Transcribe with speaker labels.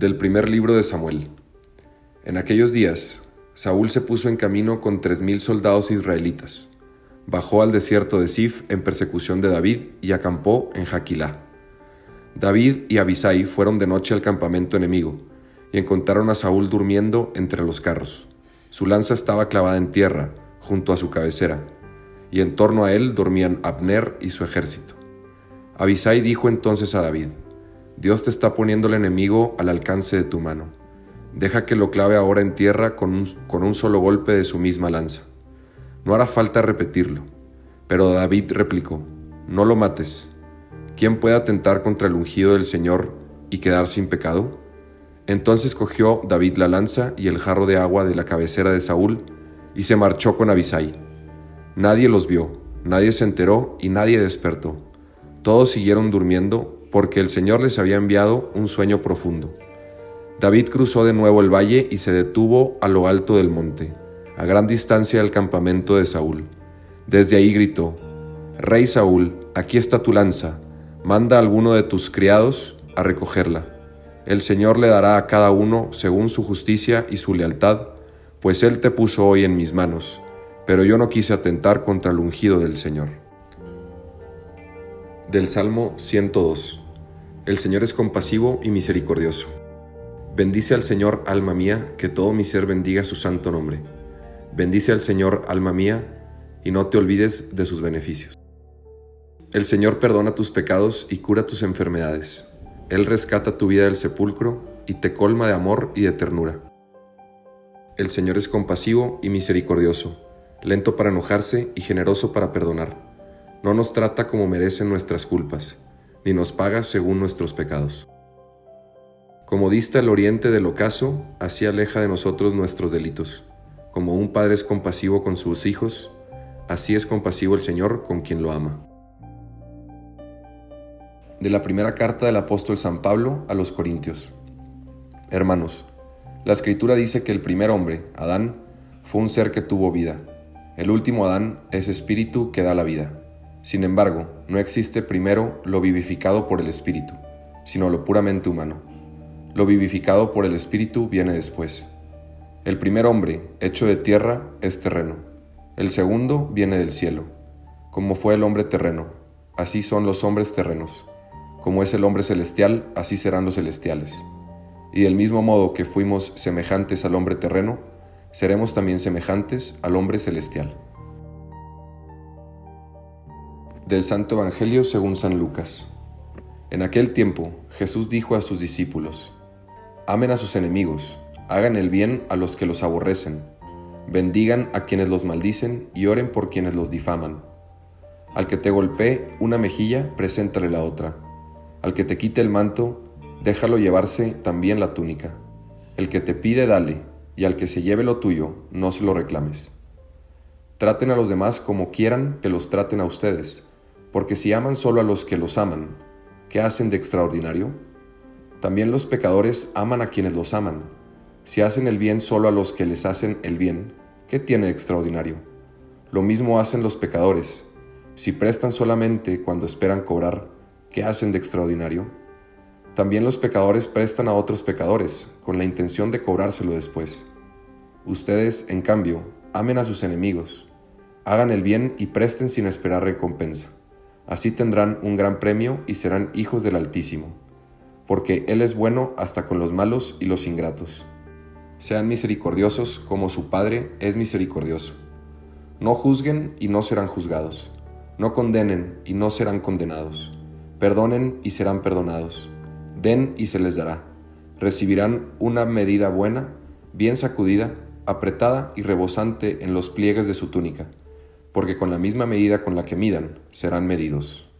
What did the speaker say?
Speaker 1: Del primer libro de Samuel. En aquellos días, Saúl se puso en camino con tres mil soldados israelitas. Bajó al desierto de Sif en persecución de David y acampó en Jaquilá. David y Abisai fueron de noche al campamento enemigo y encontraron a Saúl durmiendo entre los carros. Su lanza estaba clavada en tierra, junto a su cabecera, y en torno a él dormían Abner y su ejército. Abisai dijo entonces a David, Dios te está poniendo el enemigo al alcance de tu mano. Deja que lo clave ahora en tierra con un, con un solo golpe de su misma lanza. No hará falta repetirlo. Pero David replicó, No lo mates. ¿Quién puede atentar contra el ungido del Señor y quedar sin pecado? Entonces cogió David la lanza y el jarro de agua de la cabecera de Saúl y se marchó con Abisai. Nadie los vio, nadie se enteró y nadie despertó. Todos siguieron durmiendo porque el Señor les había enviado un sueño profundo. David cruzó de nuevo el valle y se detuvo a lo alto del monte, a gran distancia del campamento de Saúl. Desde ahí gritó, Rey Saúl, aquí está tu lanza, manda a alguno de tus criados a recogerla. El Señor le dará a cada uno según su justicia y su lealtad, pues Él te puso hoy en mis manos, pero yo no quise atentar contra el ungido del Señor. Del Salmo 102 el Señor es compasivo y misericordioso. Bendice al Señor, alma mía, que todo mi ser bendiga su santo nombre. Bendice al Señor, alma mía, y no te olvides de sus beneficios. El Señor perdona tus pecados y cura tus enfermedades. Él rescata tu vida del sepulcro y te colma de amor y de ternura. El Señor es compasivo y misericordioso, lento para enojarse y generoso para perdonar. No nos trata como merecen nuestras culpas ni nos paga según nuestros pecados. Como dista el oriente del ocaso, así aleja de nosotros nuestros delitos. Como un padre es compasivo con sus hijos, así es compasivo el Señor con quien lo ama. De la primera carta del apóstol San Pablo a los Corintios. Hermanos, la escritura dice que el primer hombre, Adán, fue un ser que tuvo vida. El último Adán es espíritu que da la vida. Sin embargo, no existe primero lo vivificado por el Espíritu, sino lo puramente humano. Lo vivificado por el Espíritu viene después. El primer hombre, hecho de tierra, es terreno. El segundo viene del cielo. Como fue el hombre terreno, así son los hombres terrenos. Como es el hombre celestial, así serán los celestiales. Y del mismo modo que fuimos semejantes al hombre terreno, seremos también semejantes al hombre celestial. Del Santo Evangelio según San Lucas. En aquel tiempo Jesús dijo a sus discípulos, Amen a sus enemigos, hagan el bien a los que los aborrecen, bendigan a quienes los maldicen y oren por quienes los difaman. Al que te golpee una mejilla, preséntale la otra. Al que te quite el manto, déjalo llevarse también la túnica. El que te pide, dale, y al que se lleve lo tuyo, no se lo reclames. Traten a los demás como quieran que los traten a ustedes porque si aman solo a los que los aman, ¿qué hacen de extraordinario? También los pecadores aman a quienes los aman. Si hacen el bien solo a los que les hacen el bien, ¿qué tiene de extraordinario? Lo mismo hacen los pecadores. Si prestan solamente cuando esperan cobrar, ¿qué hacen de extraordinario? También los pecadores prestan a otros pecadores, con la intención de cobrárselo después. Ustedes, en cambio, amen a sus enemigos, hagan el bien y presten sin esperar recompensa. Así tendrán un gran premio y serán hijos del Altísimo, porque Él es bueno hasta con los malos y los ingratos. Sean misericordiosos como su Padre es misericordioso. No juzguen y no serán juzgados. No condenen y no serán condenados. Perdonen y serán perdonados. Den y se les dará. Recibirán una medida buena, bien sacudida, apretada y rebosante en los pliegues de su túnica porque con la misma medida con la que midan serán medidos.